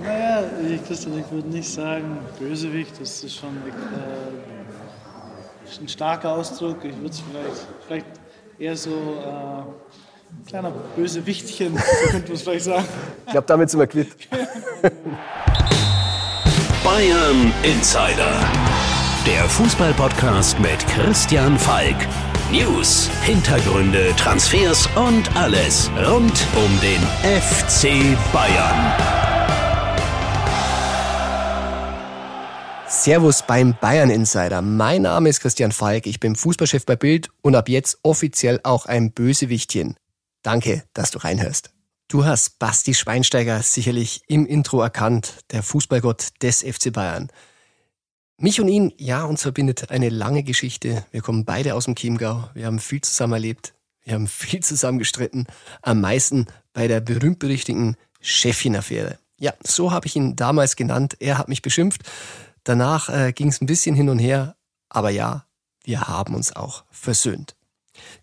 Naja, ich, Christian, ich würde nicht sagen Bösewicht, das ist schon äh, ein starker Ausdruck. Ich würde es vielleicht, vielleicht eher so äh, ein kleiner Bösewichtchen, so könnte man es vielleicht sagen. Ich glaube, damit sind wir quitt. Bayern Insider. Der Fußballpodcast mit Christian Falk. News, Hintergründe, Transfers und alles rund um den FC Bayern. Servus beim Bayern Insider. Mein Name ist Christian Falk, ich bin Fußballchef bei Bild und ab jetzt offiziell auch ein Bösewichtchen. Danke, dass du reinhörst. Du hast Basti Schweinsteiger sicherlich im Intro erkannt, der Fußballgott des FC Bayern. Mich und ihn, ja, uns verbindet eine lange Geschichte. Wir kommen beide aus dem Chiemgau. Wir haben viel zusammen erlebt. Wir haben viel zusammen gestritten. Am meisten bei der berühmt-berüchtigten Chefin-Affäre. Ja, so habe ich ihn damals genannt. Er hat mich beschimpft. Danach äh, ging es ein bisschen hin und her. Aber ja, wir haben uns auch versöhnt.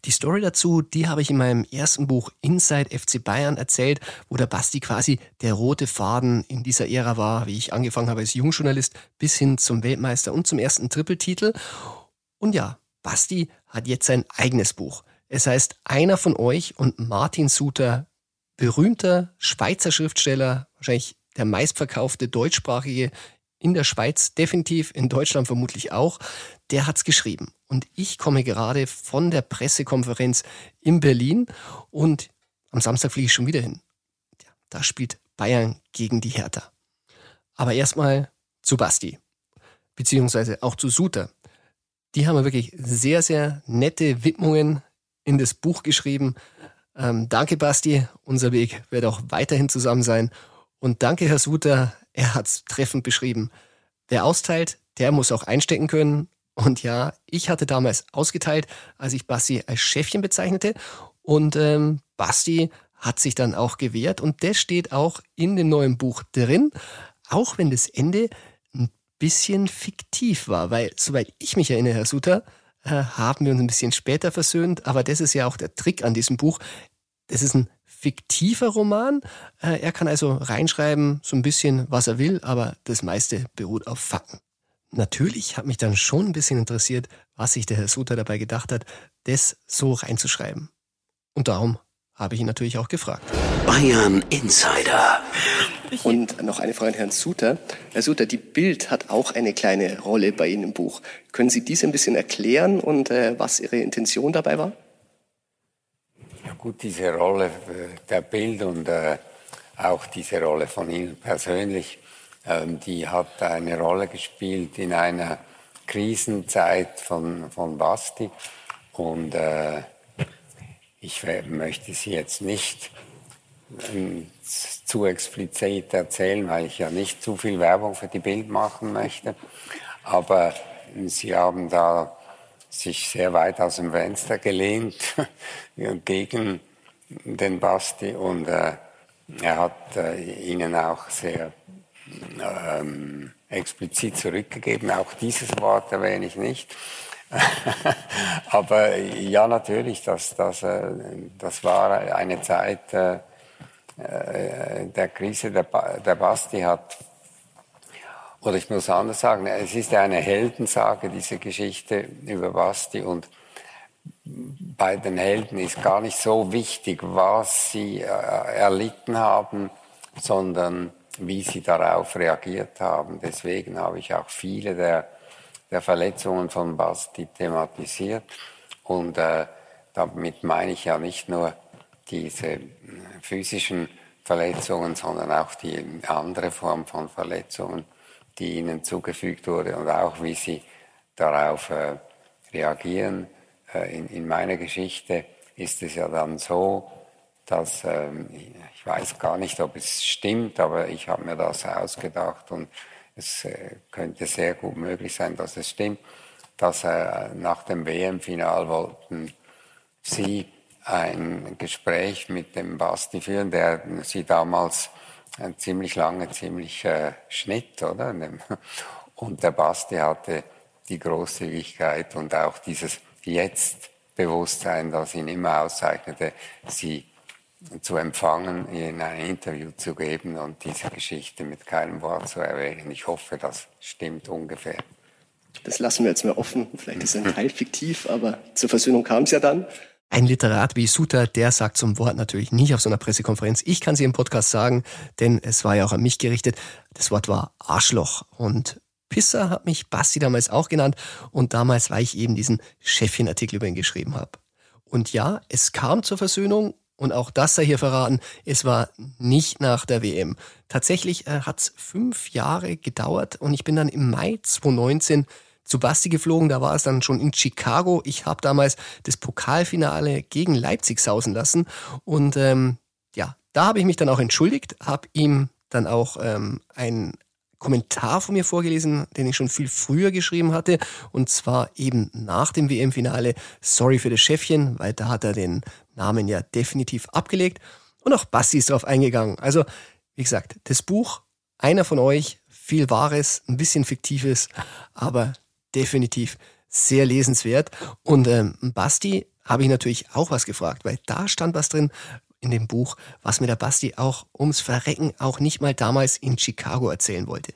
Die Story dazu, die habe ich in meinem ersten Buch Inside FC Bayern erzählt, wo der Basti quasi der rote Faden in dieser Ära war, wie ich angefangen habe als Jungjournalist, bis hin zum Weltmeister und zum ersten Trippeltitel. Und ja, Basti hat jetzt sein eigenes Buch. Es heißt Einer von euch und Martin Suter, berühmter Schweizer Schriftsteller, wahrscheinlich der meistverkaufte deutschsprachige in der Schweiz definitiv, in Deutschland vermutlich auch, der hat's geschrieben. Und ich komme gerade von der Pressekonferenz in Berlin und am Samstag fliege ich schon wieder hin. Ja, da spielt Bayern gegen die Hertha. Aber erstmal zu Basti, beziehungsweise auch zu Suter. Die haben wirklich sehr, sehr nette Widmungen in das Buch geschrieben. Ähm, danke, Basti. Unser Weg wird auch weiterhin zusammen sein. Und danke, Herr Suter. Er hat's treffend beschrieben. Wer austeilt, der muss auch einstecken können. Und ja, ich hatte damals ausgeteilt, als ich Basti als Chefchen bezeichnete. Und ähm, Basti hat sich dann auch gewehrt. Und das steht auch in dem neuen Buch drin, auch wenn das Ende ein bisschen fiktiv war. Weil, soweit ich mich erinnere, Herr Suter, äh, haben wir uns ein bisschen später versöhnt. Aber das ist ja auch der Trick an diesem Buch. Das ist ein fiktiver Roman. Äh, er kann also reinschreiben, so ein bisschen, was er will, aber das meiste beruht auf Fakten. Natürlich hat mich dann schon ein bisschen interessiert, was sich der Herr Suter dabei gedacht hat, das so reinzuschreiben. Und darum habe ich ihn natürlich auch gefragt. Bayern Insider. Und noch eine Frage an Herrn Suter. Herr Suter, die Bild hat auch eine kleine Rolle bei Ihnen im Buch. Können Sie dies ein bisschen erklären und äh, was Ihre Intention dabei war? Gut, diese Rolle äh, der Bild und äh, auch diese Rolle von Ihnen persönlich ähm, die hat eine Rolle gespielt in einer Krisenzeit von, von Basti. Und äh, ich möchte sie jetzt nicht ähm, zu explizit erzählen, weil ich ja nicht zu viel Werbung für die Bild machen möchte. Aber sie haben da sich sehr weit aus dem Fenster gelehnt gegen den Basti und äh, er hat äh, ihnen auch sehr ähm, explizit zurückgegeben. Auch dieses Wort erwähne ich nicht. Aber ja, natürlich, das, das, äh, das war eine Zeit äh, äh, der Krise. Der, der Basti hat, oder ich muss anders sagen, es ist eine Heldensage, diese Geschichte über Basti. Und bei den Helden ist gar nicht so wichtig, was sie erlitten haben, sondern wie sie darauf reagiert haben. Deswegen habe ich auch viele der, der Verletzungen von Basti thematisiert. Und äh, damit meine ich ja nicht nur diese äh, physischen Verletzungen, sondern auch die andere Form von Verletzungen, die ihnen zugefügt wurde und auch wie sie darauf äh, reagieren. Äh, in, in meiner Geschichte ist es ja dann so, dass ähm, ich weiß gar nicht, ob es stimmt, aber ich habe mir das ausgedacht und es äh, könnte sehr gut möglich sein, dass es stimmt, dass äh, nach dem WM-Final wollten Sie ein Gespräch mit dem Basti führen, der Sie damals äh, ziemlich lange, ziemlich äh, schnitt, oder? Und der Basti hatte die Großzügigkeit und auch dieses Jetzt-Bewusstsein, das ihn immer auszeichnete, Sie zu empfangen, in ein Interview zu geben und diese Geschichte mit keinem Wort zu erwähnen. Ich hoffe, das stimmt ungefähr. Das lassen wir jetzt mal offen. Vielleicht ist ein Teil fiktiv, aber zur Versöhnung kam es ja dann. Ein Literat wie Suter, der sagt zum Wort natürlich nicht auf so einer Pressekonferenz. Ich kann sie im Podcast sagen, denn es war ja auch an mich gerichtet. Das Wort war Arschloch. Und Pisser hat mich Basti damals auch genannt. Und damals, weil ich eben diesen Chefchenartikel über ihn geschrieben habe. Und ja, es kam zur Versöhnung und auch das sei hier verraten, es war nicht nach der WM. Tatsächlich äh, hat es fünf Jahre gedauert und ich bin dann im Mai 2019 zu Basti geflogen. Da war es dann schon in Chicago. Ich habe damals das Pokalfinale gegen Leipzig sausen lassen. Und ähm, ja, da habe ich mich dann auch entschuldigt, habe ihm dann auch ähm, ein Kommentar von mir vorgelesen, den ich schon viel früher geschrieben hatte. Und zwar eben nach dem WM-Finale. Sorry für das Chefchen, weil da hat er den Namen ja definitiv abgelegt. Und auch Basti ist darauf eingegangen. Also, wie gesagt, das Buch, einer von euch, viel Wahres, ein bisschen Fiktives, aber definitiv sehr lesenswert. Und ähm, Basti habe ich natürlich auch was gefragt, weil da stand was drin, in dem Buch, was mir der Basti auch ums Verrecken auch nicht mal damals in Chicago erzählen wollte.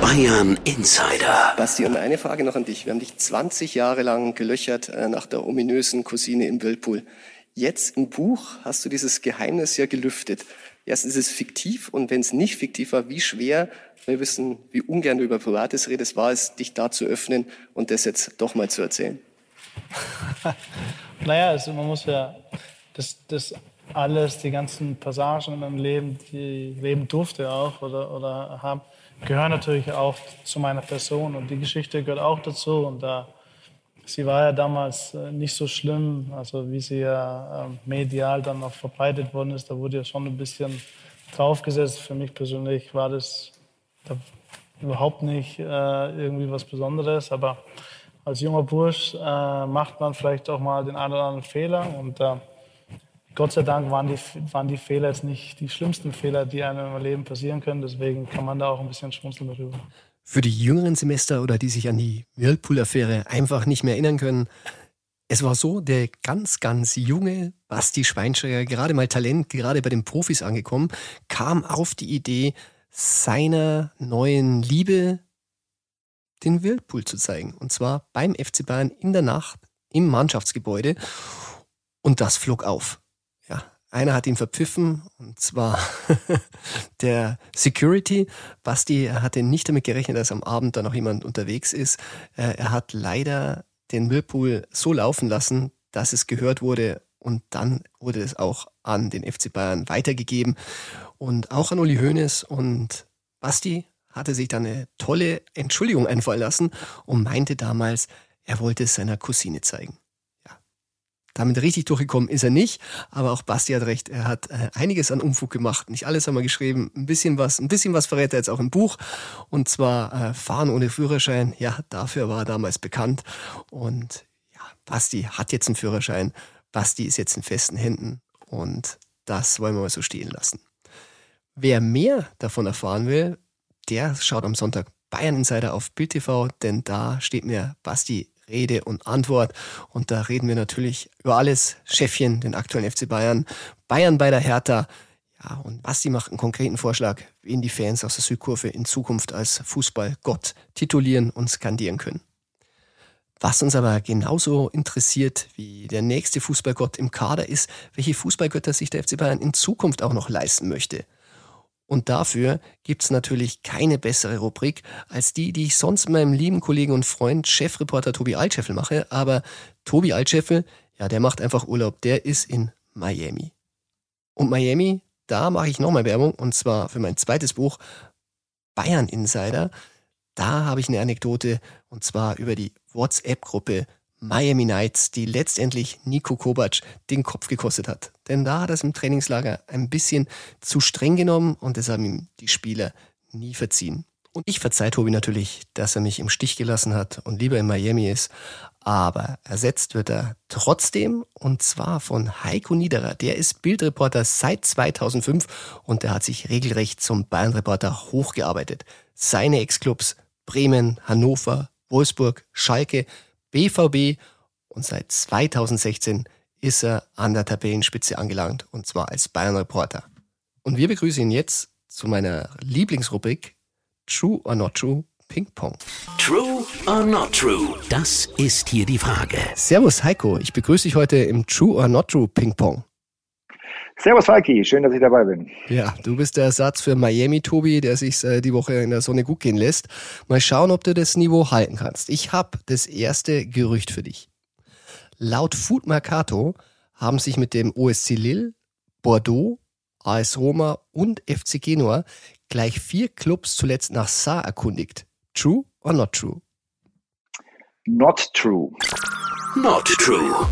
Bayern Insider. Basti, und eine Frage noch an dich. Wir haben dich 20 Jahre lang gelöchert äh, nach der ominösen Cousine im Whirlpool. Jetzt im Buch hast du dieses Geheimnis ja gelüftet. Erstens ist es fiktiv und wenn es nicht fiktiv war, wie schwer, wir wissen, wie ungern du über Privates redest, war es, dich da zu öffnen und das jetzt doch mal zu erzählen? naja, also man muss ja das, das alles, die ganzen Passagen in meinem Leben, die ich leben durfte auch oder, oder habe, gehören natürlich auch zu meiner Person und die Geschichte gehört auch dazu. Und da, sie war ja damals äh, nicht so schlimm, also wie sie ja ähm, medial dann auch verbreitet worden ist, da wurde ja schon ein bisschen draufgesetzt. Für mich persönlich war das da überhaupt nicht äh, irgendwie was Besonderes, aber als junger Bursch äh, macht man vielleicht auch mal den einen oder anderen Fehler und Gott sei Dank waren die, waren die Fehler jetzt nicht die schlimmsten Fehler, die einem im Leben passieren können. Deswegen kann man da auch ein bisschen schmunzeln darüber. Für die jüngeren Semester oder die sich an die Whirlpool-Affäre einfach nicht mehr erinnern können, es war so, der ganz, ganz junge Basti Schweinsteiger, gerade mal Talent, gerade bei den Profis angekommen, kam auf die Idee, seiner neuen Liebe den Whirlpool zu zeigen. Und zwar beim FC Bayern in der Nacht im Mannschaftsgebäude. Und das flog auf. Einer hat ihn verpfiffen, und zwar der Security. Basti hatte nicht damit gerechnet, dass am Abend da noch jemand unterwegs ist. Äh, er hat leider den Whirlpool so laufen lassen, dass es gehört wurde und dann wurde es auch an den FC Bayern weitergegeben und auch an Uli Hoeneß und Basti hatte sich dann eine tolle Entschuldigung einfallen lassen und meinte damals, er wollte es seiner Cousine zeigen. Damit richtig durchgekommen ist er nicht, aber auch Basti hat recht, er hat äh, einiges an Umfug gemacht. Nicht alles haben wir geschrieben, ein bisschen was, ein bisschen was verrät er jetzt auch im Buch. Und zwar äh, Fahren ohne Führerschein, ja, dafür war er damals bekannt. Und ja, Basti hat jetzt einen Führerschein, Basti ist jetzt in festen Händen und das wollen wir mal so stehen lassen. Wer mehr davon erfahren will, der schaut am Sonntag Bayern Insider auf Bild TV, denn da steht mir Basti Rede und Antwort. Und da reden wir natürlich über alles. Chefchen, den aktuellen FC Bayern, Bayern bei der Hertha. Ja, und Basti macht einen konkreten Vorschlag, wen die Fans aus der Südkurve in Zukunft als Fußballgott titulieren und skandieren können. Was uns aber genauso interessiert wie der nächste Fußballgott im Kader ist, welche Fußballgötter sich der FC Bayern in Zukunft auch noch leisten möchte. Und dafür gibt's natürlich keine bessere Rubrik als die, die ich sonst meinem lieben Kollegen und Freund, Chefreporter Tobi Altscheffel mache. Aber Tobi Altscheffel, ja, der macht einfach Urlaub. Der ist in Miami. Und Miami, da mache ich nochmal Werbung. Und zwar für mein zweites Buch, Bayern Insider. Da habe ich eine Anekdote und zwar über die WhatsApp-Gruppe Miami Knights, die letztendlich Nico Kovac den Kopf gekostet hat. Denn da hat er es im Trainingslager ein bisschen zu streng genommen und das haben ihm die Spieler nie verziehen. Und ich verzeihe Tobi natürlich, dass er mich im Stich gelassen hat und lieber in Miami ist. Aber ersetzt wird er trotzdem und zwar von Heiko Niederer. Der ist Bildreporter seit 2005 und der hat sich regelrecht zum Bayern-Reporter hochgearbeitet. Seine Ex-Clubs Bremen, Hannover, Wolfsburg, Schalke BVB und seit 2016 ist er an der Tabellenspitze angelangt und zwar als Bayern-Reporter. Und wir begrüßen ihn jetzt zu meiner Lieblingsrubrik True or Not True Ping Pong. True or not true? Das ist hier die Frage. Servus Heiko, ich begrüße dich heute im True or Not True Ping Pong. Servus Falki, schön, dass ich dabei bin. Ja, du bist der Ersatz für Miami, Tobi, der sich äh, die Woche in der Sonne gut gehen lässt. Mal schauen, ob du das Niveau halten kannst. Ich habe das erste Gerücht für dich. Laut Food Mercato haben sich mit dem OSC Lille, Bordeaux, AS Roma und FC Genua gleich vier Clubs zuletzt nach Saar erkundigt. True or not true? Not true. Not true.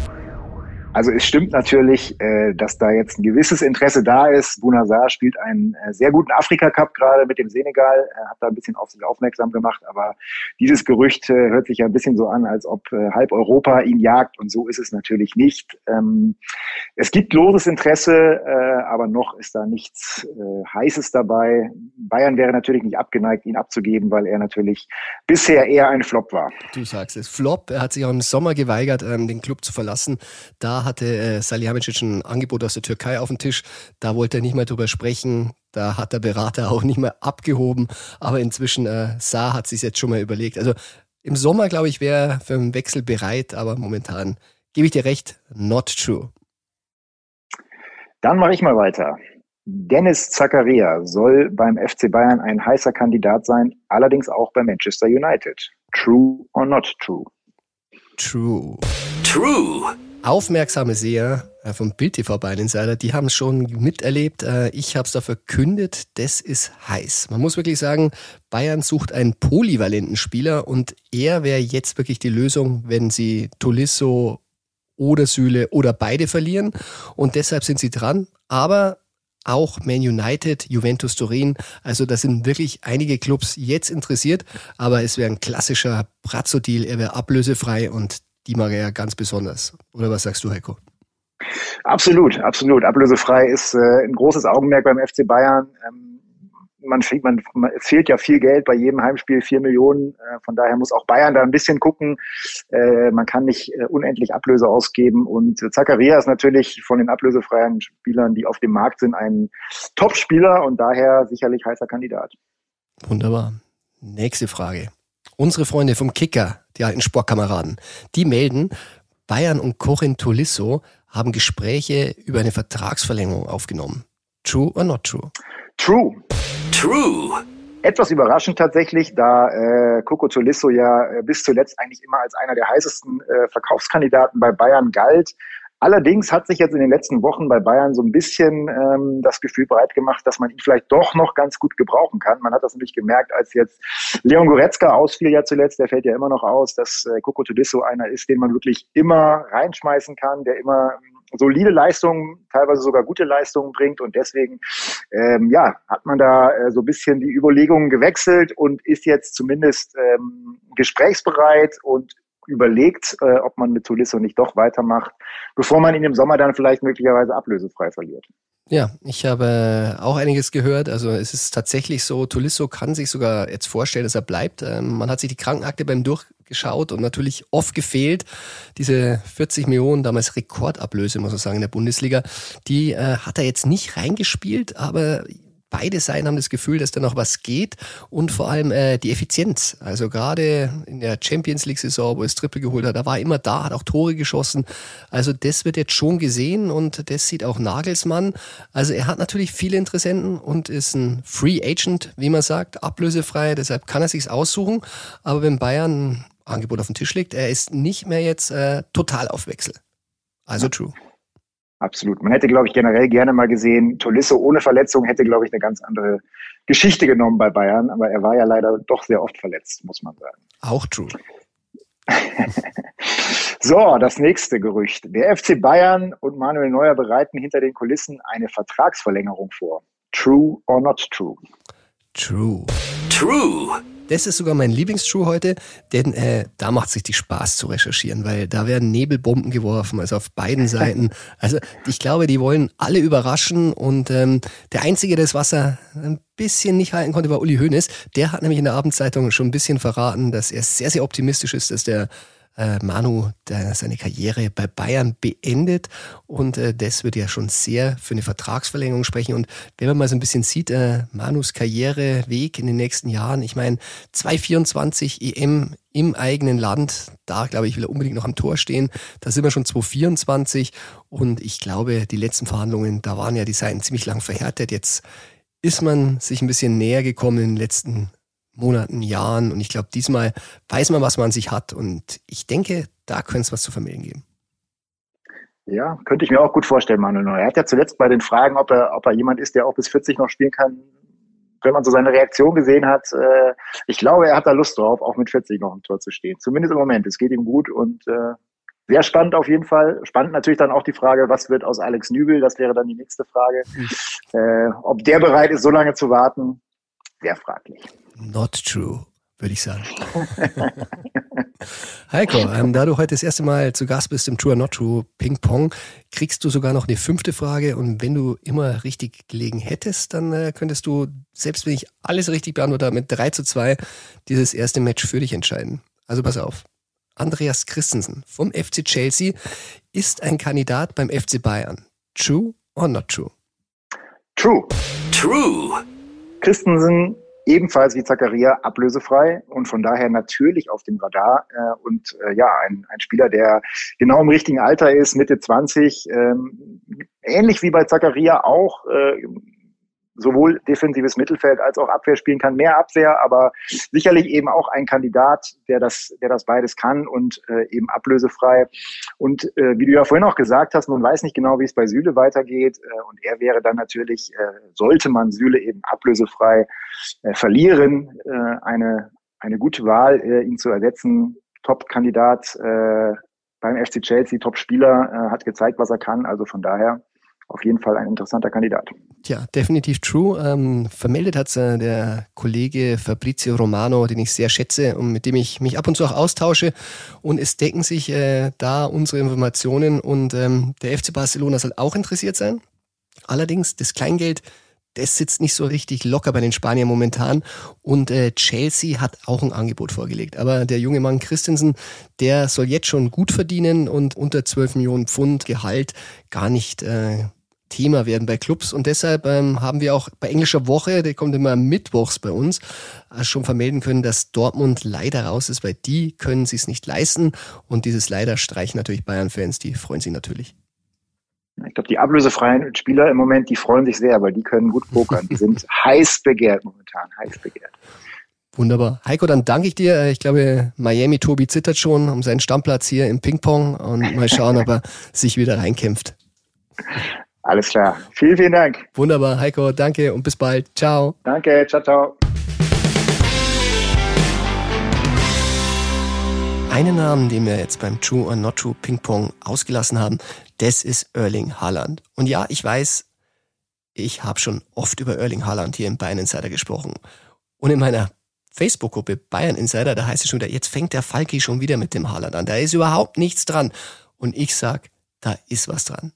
Also es stimmt natürlich, äh, dass da jetzt ein gewisses Interesse da ist. Bunazar spielt einen äh, sehr guten Afrika-Cup gerade mit dem Senegal, er hat da ein bisschen auf sich aufmerksam gemacht, aber dieses Gerücht äh, hört sich ja ein bisschen so an, als ob halb Europa ihn jagt und so ist es natürlich nicht. Ähm, es gibt loses Interesse, aber noch ist da nichts Heißes dabei. Bayern wäre natürlich nicht abgeneigt, ihn abzugeben, weil er natürlich bisher eher ein Flop war. Du sagst es, Flop. Er hat sich auch im Sommer geweigert, ähm, den Club zu verlassen. Da hatte äh, Salihamidzic ein Angebot aus der Türkei auf dem Tisch. Da wollte er nicht mehr drüber sprechen. Da hat der Berater auch nicht mehr abgehoben. Aber inzwischen, äh, Saar hat sich jetzt schon mal überlegt. Also im Sommer, glaube ich, wäre er für einen Wechsel bereit, aber momentan gebe ich dir recht, not true. Dann mache ich mal weiter. Dennis Zakaria soll beim FC Bayern ein heißer Kandidat sein, allerdings auch bei Manchester United. True or not true? True. True. Aufmerksame Seher äh, vom Bild TV Bayern Insider, die haben es schon miterlebt. Äh, ich habe es da verkündet, das ist heiß. Man muss wirklich sagen, Bayern sucht einen polyvalenten Spieler und er wäre jetzt wirklich die Lösung, wenn sie Tolisso oder Süle oder beide verlieren. Und deshalb sind sie dran. Aber auch Man United, Juventus Turin. Also da sind wirklich einige Clubs jetzt interessiert, aber es wäre ein klassischer Brazzo-Deal. Er wäre ablösefrei und die mag er ja ganz besonders. Oder was sagst du, Heiko? Absolut, absolut. Ablösefrei ist äh, ein großes Augenmerk beim FC Bayern. Ähm, man, man, man, es fehlt ja viel Geld bei jedem Heimspiel, vier Millionen. Äh, von daher muss auch Bayern da ein bisschen gucken. Äh, man kann nicht äh, unendlich Ablöse ausgeben. Und Zakaria ist natürlich von den ablösefreien Spielern, die auf dem Markt sind, ein Top-Spieler und daher sicherlich heißer Kandidat. Wunderbar. Nächste Frage. Unsere Freunde vom Kicker, die alten Sportkameraden, die melden, Bayern und Corin Tolisso haben Gespräche über eine Vertragsverlängerung aufgenommen. True or not true? True. True. Etwas überraschend tatsächlich, da äh, Coco Tolisso ja äh, bis zuletzt eigentlich immer als einer der heißesten äh, Verkaufskandidaten bei Bayern galt. Allerdings hat sich jetzt in den letzten Wochen bei Bayern so ein bisschen ähm, das Gefühl breit gemacht, dass man ihn vielleicht doch noch ganz gut gebrauchen kann. Man hat das nämlich gemerkt, als jetzt Leon Goretzka ausfiel ja zuletzt, der fällt ja immer noch aus, dass äh, Coco Todisso einer ist, den man wirklich immer reinschmeißen kann, der immer ähm, solide Leistungen, teilweise sogar gute Leistungen bringt und deswegen ähm, ja hat man da äh, so ein bisschen die Überlegungen gewechselt und ist jetzt zumindest ähm, gesprächsbereit und überlegt, äh, ob man mit Tulisso nicht doch weitermacht, bevor man ihn im Sommer dann vielleicht möglicherweise ablösefrei verliert. Ja, ich habe auch einiges gehört. Also es ist tatsächlich so, Tulisso kann sich sogar jetzt vorstellen, dass er bleibt. Ähm, man hat sich die Krankenakte beim Durchgeschaut und natürlich oft gefehlt. Diese 40 Millionen, damals Rekordablöse, muss man sagen, in der Bundesliga, die äh, hat er jetzt nicht reingespielt, aber beide Seiten haben das Gefühl, dass da noch was geht und vor allem äh, die Effizienz. Also gerade in der Champions League Saison, wo es Triple geholt hat, da war er immer da, hat auch Tore geschossen. Also das wird jetzt schon gesehen und das sieht auch Nagelsmann. Also er hat natürlich viele Interessenten und ist ein Free Agent, wie man sagt, ablösefrei. Deshalb kann er sich's aussuchen. Aber wenn Bayern ein Angebot auf den Tisch legt, er ist nicht mehr jetzt äh, total auf Wechsel. Also true. Absolut. Man hätte, glaube ich, generell gerne mal gesehen, Tolisso ohne Verletzung hätte, glaube ich, eine ganz andere Geschichte genommen bei Bayern. Aber er war ja leider doch sehr oft verletzt, muss man sagen. Auch true. so, das nächste Gerücht. Der FC Bayern und Manuel Neuer bereiten hinter den Kulissen eine Vertragsverlängerung vor. True or not true? True. True. Das ist sogar mein Lieblingstrue heute, denn äh, da macht sich die Spaß zu recherchieren, weil da werden Nebelbomben geworfen, also auf beiden Seiten. Also ich glaube, die wollen alle überraschen und ähm, der Einzige, der das Wasser ein bisschen nicht halten konnte, war Uli Hoeneß. Der hat nämlich in der Abendzeitung schon ein bisschen verraten, dass er sehr, sehr optimistisch ist, dass der Manu der, seine Karriere bei Bayern beendet und äh, das würde ja schon sehr für eine Vertragsverlängerung sprechen. Und wenn man mal so ein bisschen sieht, äh, Manus Karriereweg in den nächsten Jahren, ich meine 224 EM im eigenen Land, da glaube ich, will er unbedingt noch am Tor stehen. Da sind wir schon 224 und ich glaube, die letzten Verhandlungen, da waren ja die Seiten ziemlich lang verhärtet. Jetzt ist man sich ein bisschen näher gekommen in den letzten Monaten, Jahren. Und ich glaube, diesmal weiß man, was man sich hat. Und ich denke, da könnte es was zu vermelden geben. Ja, könnte ich mir auch gut vorstellen, Manuel Neuer. Er hat ja zuletzt bei den Fragen, ob er, ob er jemand ist, der auch bis 40 noch spielen kann, wenn man so seine Reaktion gesehen hat, äh, ich glaube, er hat da Lust drauf, auch mit 40 noch im Tor zu stehen. Zumindest im Moment. Es geht ihm gut und äh, sehr spannend auf jeden Fall. Spannend natürlich dann auch die Frage, was wird aus Alex Nübel? Das wäre dann die nächste Frage. Mhm. Äh, ob der bereit ist, so lange zu warten, sehr fraglich. Not true, würde ich sagen. Heiko, ähm, da du heute das erste Mal zu Gast bist im True or Not True Ping Pong, kriegst du sogar noch eine fünfte Frage und wenn du immer richtig gelegen hättest, dann äh, könntest du, selbst wenn ich alles richtig beantworte, mit 3 zu 2 dieses erste Match für dich entscheiden. Also pass auf. Andreas Christensen vom FC Chelsea ist ein Kandidat beim FC Bayern. True or not true? True. True. Christensen ebenfalls wie Zakaria ablösefrei und von daher natürlich auf dem Radar äh, und äh, ja, ein, ein Spieler, der genau im richtigen Alter ist, Mitte 20, ähm, ähnlich wie bei Zakaria auch äh, sowohl defensives Mittelfeld als auch Abwehr spielen kann. Mehr Abwehr, aber sicherlich eben auch ein Kandidat, der das, der das beides kann und äh, eben ablösefrei. Und äh, wie du ja vorhin auch gesagt hast, man weiß nicht genau, wie es bei Süle weitergeht. Äh, und er wäre dann natürlich, äh, sollte man Süle eben ablösefrei äh, verlieren, äh, eine, eine gute Wahl, ihn zu ersetzen. Top-Kandidat beim FC Chelsea, Top-Spieler, hat gezeigt, was er kann. Also von daher auf jeden Fall ein interessanter Kandidat. Tja, definitiv true. Ähm, vermeldet hat äh, der Kollege Fabrizio Romano, den ich sehr schätze und mit dem ich mich ab und zu auch austausche. Und es decken sich äh, da unsere Informationen und ähm, der FC Barcelona soll auch interessiert sein. Allerdings das Kleingeld, das sitzt nicht so richtig locker bei den Spaniern momentan. Und äh, Chelsea hat auch ein Angebot vorgelegt. Aber der junge Mann Christensen, der soll jetzt schon gut verdienen und unter 12 Millionen Pfund Gehalt gar nicht äh, Thema werden bei Clubs. Und deshalb ähm, haben wir auch bei englischer Woche, der kommt immer mittwochs bei uns, äh, schon vermelden können, dass Dortmund leider raus ist, weil die können sich es nicht leisten. Und dieses leider streichen natürlich Bayern-Fans, die freuen sich natürlich. Ich glaube, die ablösefreien Spieler im Moment, die freuen sich sehr, weil die können gut pokern. Die sind heiß begehrt momentan, heiß begehrt. Wunderbar. Heiko, dann danke ich dir. Ich glaube, Miami Tobi zittert schon um seinen Stammplatz hier im Ping-Pong und mal schauen, ob er sich wieder reinkämpft. Alles klar. Vielen, vielen Dank. Wunderbar, Heiko, danke und bis bald. Ciao. Danke, ciao, ciao. Einen Namen, den wir jetzt beim True or Not True Ping Pong ausgelassen haben, das ist Erling Haaland. Und ja, ich weiß, ich habe schon oft über Erling Haaland hier im Bayern Insider gesprochen. Und in meiner Facebook-Gruppe Bayern Insider, da heißt es schon wieder, jetzt fängt der Falki schon wieder mit dem Haaland an. Da ist überhaupt nichts dran. Und ich sag, da ist was dran.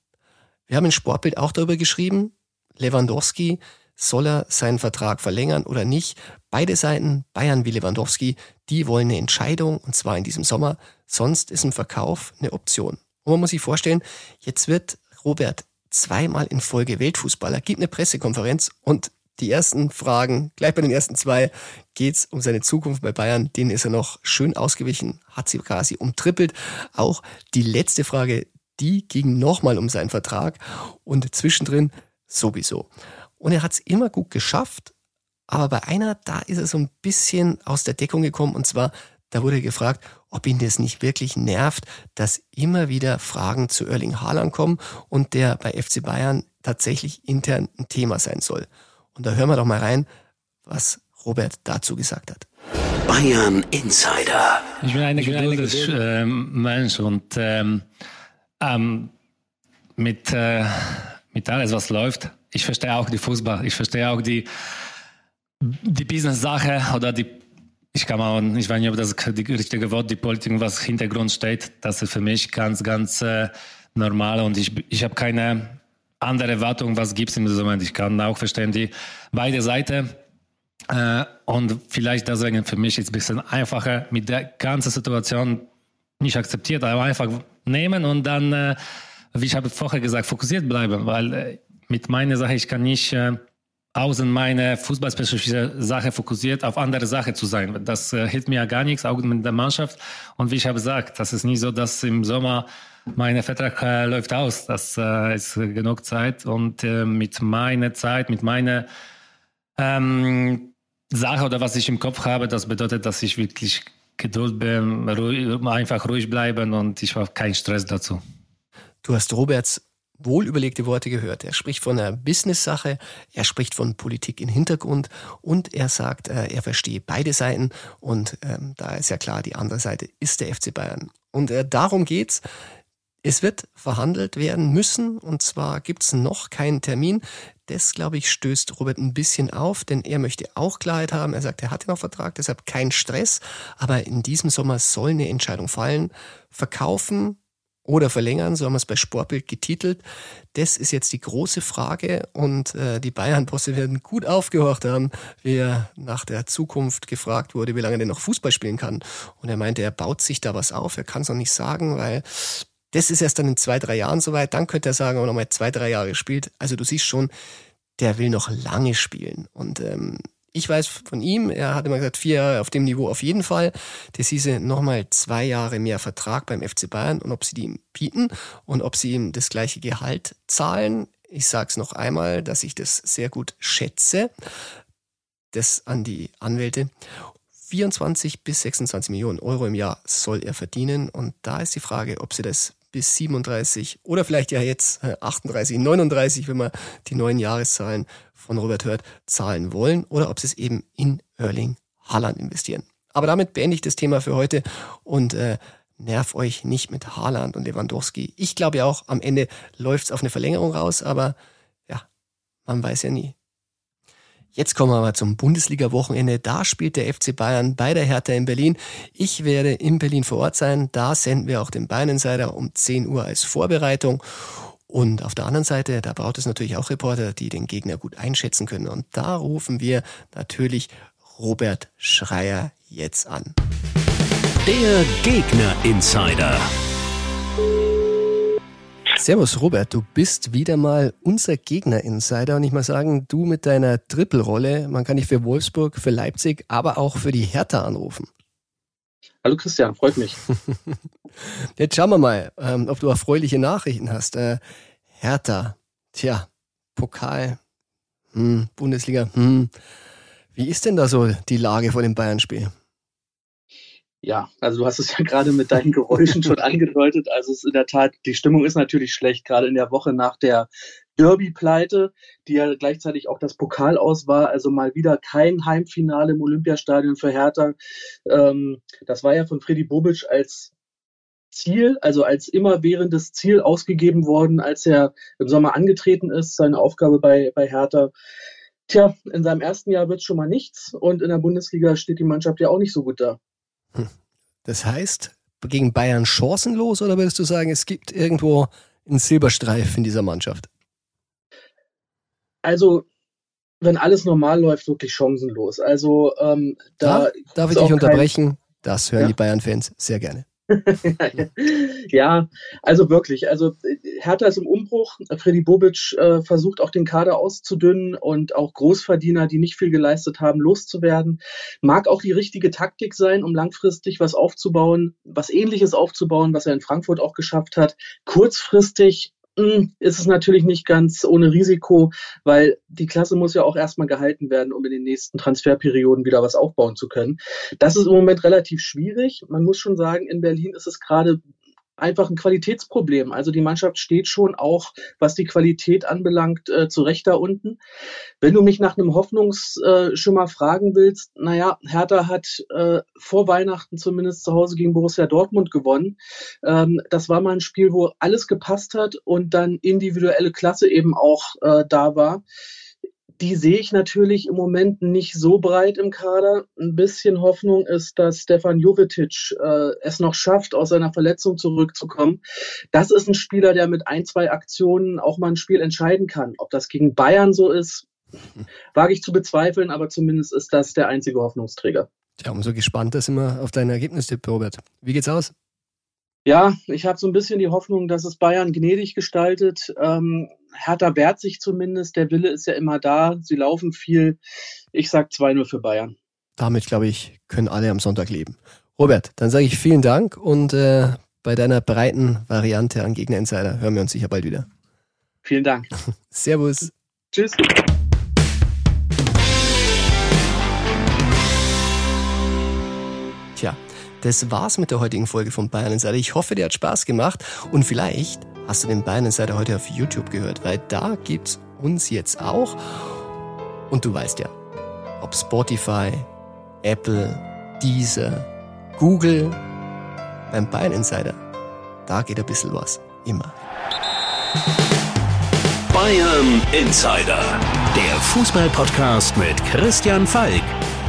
Wir haben in Sportbild auch darüber geschrieben, Lewandowski, soll er seinen Vertrag verlängern oder nicht? Beide Seiten, Bayern wie Lewandowski, die wollen eine Entscheidung und zwar in diesem Sommer. Sonst ist ein Verkauf eine Option. Und man muss sich vorstellen, jetzt wird Robert zweimal in Folge Weltfußballer, gibt eine Pressekonferenz und die ersten Fragen, gleich bei den ersten zwei, geht's um seine Zukunft bei Bayern. Den ist er noch schön ausgewichen, hat sie quasi umtrippelt. Auch die letzte Frage, die ging nochmal um seinen Vertrag und zwischendrin sowieso. Und er hat es immer gut geschafft, aber bei einer, da ist er so ein bisschen aus der Deckung gekommen und zwar, da wurde gefragt, ob ihn das nicht wirklich nervt, dass immer wieder Fragen zu Erling Haaland kommen und der bei FC Bayern tatsächlich intern ein Thema sein soll. Und da hören wir doch mal rein, was Robert dazu gesagt hat. Bayern Insider. Ich bin ein geduldiger äh, Mensch und ähm, ähm, mit, äh, mit alles, was läuft. Ich verstehe auch die Fußball. Ich verstehe auch die, die Business-Sache oder die, ich kann mal, ich weiß nicht, ob das die richtige Wort, die Politik, was Hintergrund steht. Das ist für mich ganz, ganz äh, normal und ich, ich habe keine andere Erwartung, was gibt es im Moment. Ich kann auch verstehen, die beide Seiten. Äh, und vielleicht deswegen für mich ist es ein bisschen einfacher mit der ganzen Situation nicht akzeptiert, aber einfach nehmen und dann, äh, wie ich habe vorher gesagt, fokussiert bleiben, weil äh, mit meiner Sache, ich kann nicht äh, außen meine fußballspezifische Sache fokussiert auf andere Sache zu sein. Das äh, hilft mir ja gar nichts, auch mit der Mannschaft. Und wie ich habe gesagt, das ist nicht so, dass im Sommer mein Vertrag äh, läuft aus. Das äh, ist genug Zeit und äh, mit meiner Zeit, mit meiner ähm, Sache oder was ich im Kopf habe, das bedeutet, dass ich wirklich Geduld ruhig, einfach ruhig bleiben und ich habe keinen Stress dazu. Du hast Roberts wohlüberlegte Worte gehört. Er spricht von einer Business-Sache, er spricht von Politik im Hintergrund und er sagt, äh, er verstehe beide Seiten und ähm, da ist ja klar, die andere Seite ist der FC Bayern. Und äh, darum geht's. Es wird verhandelt werden müssen und zwar gibt's noch keinen Termin. Das, glaube ich, stößt Robert ein bisschen auf, denn er möchte auch Klarheit haben. Er sagt, er hat ja noch Vertrag, deshalb kein Stress. Aber in diesem Sommer soll eine Entscheidung fallen. Verkaufen oder verlängern, so haben wir es bei Sportbild getitelt. Das ist jetzt die große Frage und äh, die Bayern-Bosse werden gut aufgehorcht haben, wie er nach der Zukunft gefragt wurde, wie lange er denn noch Fußball spielen kann. Und er meinte, er baut sich da was auf, er kann es noch nicht sagen, weil das ist erst dann in zwei, drei Jahren soweit. Dann könnte er sagen, ob er nochmal zwei, drei Jahre spielt. Also du siehst schon, der will noch lange spielen. Und ähm, ich weiß von ihm, er hat immer gesagt, vier Jahre auf dem Niveau auf jeden Fall. Das hieße nochmal zwei Jahre mehr Vertrag beim FC Bayern und ob sie die ihm bieten und ob sie ihm das gleiche Gehalt zahlen. Ich sage es noch einmal, dass ich das sehr gut schätze. Das an die Anwälte. 24 bis 26 Millionen Euro im Jahr soll er verdienen. Und da ist die Frage, ob sie das bis 37 oder vielleicht ja jetzt 38, äh, 39, wenn man die neuen Jahreszahlen von Robert hört, zahlen wollen oder ob sie es eben in Erling Haaland investieren. Aber damit beende ich das Thema für heute und äh, nerv euch nicht mit Haaland und Lewandowski. Ich glaube ja auch, am Ende läuft es auf eine Verlängerung raus, aber ja, man weiß ja nie. Jetzt kommen wir aber zum Bundesliga-Wochenende. Da spielt der FC Bayern bei der Hertha in Berlin. Ich werde in Berlin vor Ort sein. Da senden wir auch den Bayern Insider um 10 Uhr als Vorbereitung. Und auf der anderen Seite, da braucht es natürlich auch Reporter, die den Gegner gut einschätzen können. Und da rufen wir natürlich Robert Schreier jetzt an. Der Gegner Insider. Servus Robert, du bist wieder mal unser Gegner-Insider und ich muss sagen, du mit deiner Trippelrolle, man kann dich für Wolfsburg, für Leipzig, aber auch für die Hertha anrufen. Hallo Christian, freut mich. Jetzt schauen wir mal, ähm, ob du erfreuliche Nachrichten hast. Äh, Hertha, tja, Pokal, hm, Bundesliga, hm. Wie ist denn da so die Lage vor dem Bayern-Spiel? Ja, also du hast es ja gerade mit deinen Geräuschen schon angedeutet. Also es ist in der Tat, die Stimmung ist natürlich schlecht, gerade in der Woche nach der Derby-Pleite, die ja gleichzeitig auch das Pokal aus war. Also mal wieder kein Heimfinale im Olympiastadion für Hertha. Ähm, das war ja von Freddy Bobic als Ziel, also als immerwährendes Ziel ausgegeben worden, als er im Sommer angetreten ist, seine Aufgabe bei, bei Hertha. Tja, in seinem ersten Jahr wird es schon mal nichts und in der Bundesliga steht die Mannschaft ja auch nicht so gut da. Das heißt, gegen Bayern chancenlos oder würdest du sagen, es gibt irgendwo einen Silberstreif in dieser Mannschaft? Also, wenn alles normal läuft, wirklich chancenlos. Also, ähm, da. Ja, darf ich dich unterbrechen? Das hören ja. die Bayern-Fans sehr gerne. ja, also wirklich. Also Hertha ist im Umbruch. Freddy Bobic äh, versucht auch den Kader auszudünnen und auch Großverdiener, die nicht viel geleistet haben, loszuwerden. Mag auch die richtige Taktik sein, um langfristig was aufzubauen, was ähnliches aufzubauen, was er in Frankfurt auch geschafft hat. Kurzfristig ist es natürlich nicht ganz ohne Risiko, weil die Klasse muss ja auch erstmal gehalten werden, um in den nächsten Transferperioden wieder was aufbauen zu können. Das ist im Moment relativ schwierig. Man muss schon sagen, in Berlin ist es gerade einfach ein Qualitätsproblem. Also die Mannschaft steht schon auch, was die Qualität anbelangt, äh, zu Recht da unten. Wenn du mich nach einem Hoffnungsschimmer fragen willst, naja, Hertha hat äh, vor Weihnachten zumindest zu Hause gegen Borussia Dortmund gewonnen. Ähm, das war mal ein Spiel, wo alles gepasst hat und dann individuelle Klasse eben auch äh, da war die sehe ich natürlich im Moment nicht so breit im Kader. Ein bisschen Hoffnung ist, dass Stefan Jovetic äh, es noch schafft, aus seiner Verletzung zurückzukommen. Das ist ein Spieler, der mit ein, zwei Aktionen auch mal ein Spiel entscheiden kann. Ob das gegen Bayern so ist, wage ich zu bezweifeln, aber zumindest ist das der einzige Hoffnungsträger. Tja, umso gespannter sind wir auf dein Ergebnistipp, Robert. Wie geht's aus? Ja, ich habe so ein bisschen die Hoffnung, dass es Bayern gnädig gestaltet. Ähm, Hertha wehrt sich zumindest. Der Wille ist ja immer da. Sie laufen viel. Ich sage 2-0 für Bayern. Damit, glaube ich, können alle am Sonntag leben. Robert, dann sage ich vielen Dank und äh, bei deiner breiten Variante an Gegner Insider hören wir uns sicher bald wieder. Vielen Dank. Servus. Tschüss. Das war's mit der heutigen Folge von Bayern Insider. Ich hoffe, dir hat Spaß gemacht und vielleicht hast du den Bayern Insider heute auf YouTube gehört, weil da gibt's uns jetzt auch. Und du weißt ja, ob Spotify, Apple, Deezer, Google, beim Bayern Insider, da geht ein bisschen was. Immer. Bayern Insider, der Fußballpodcast mit Christian Falk.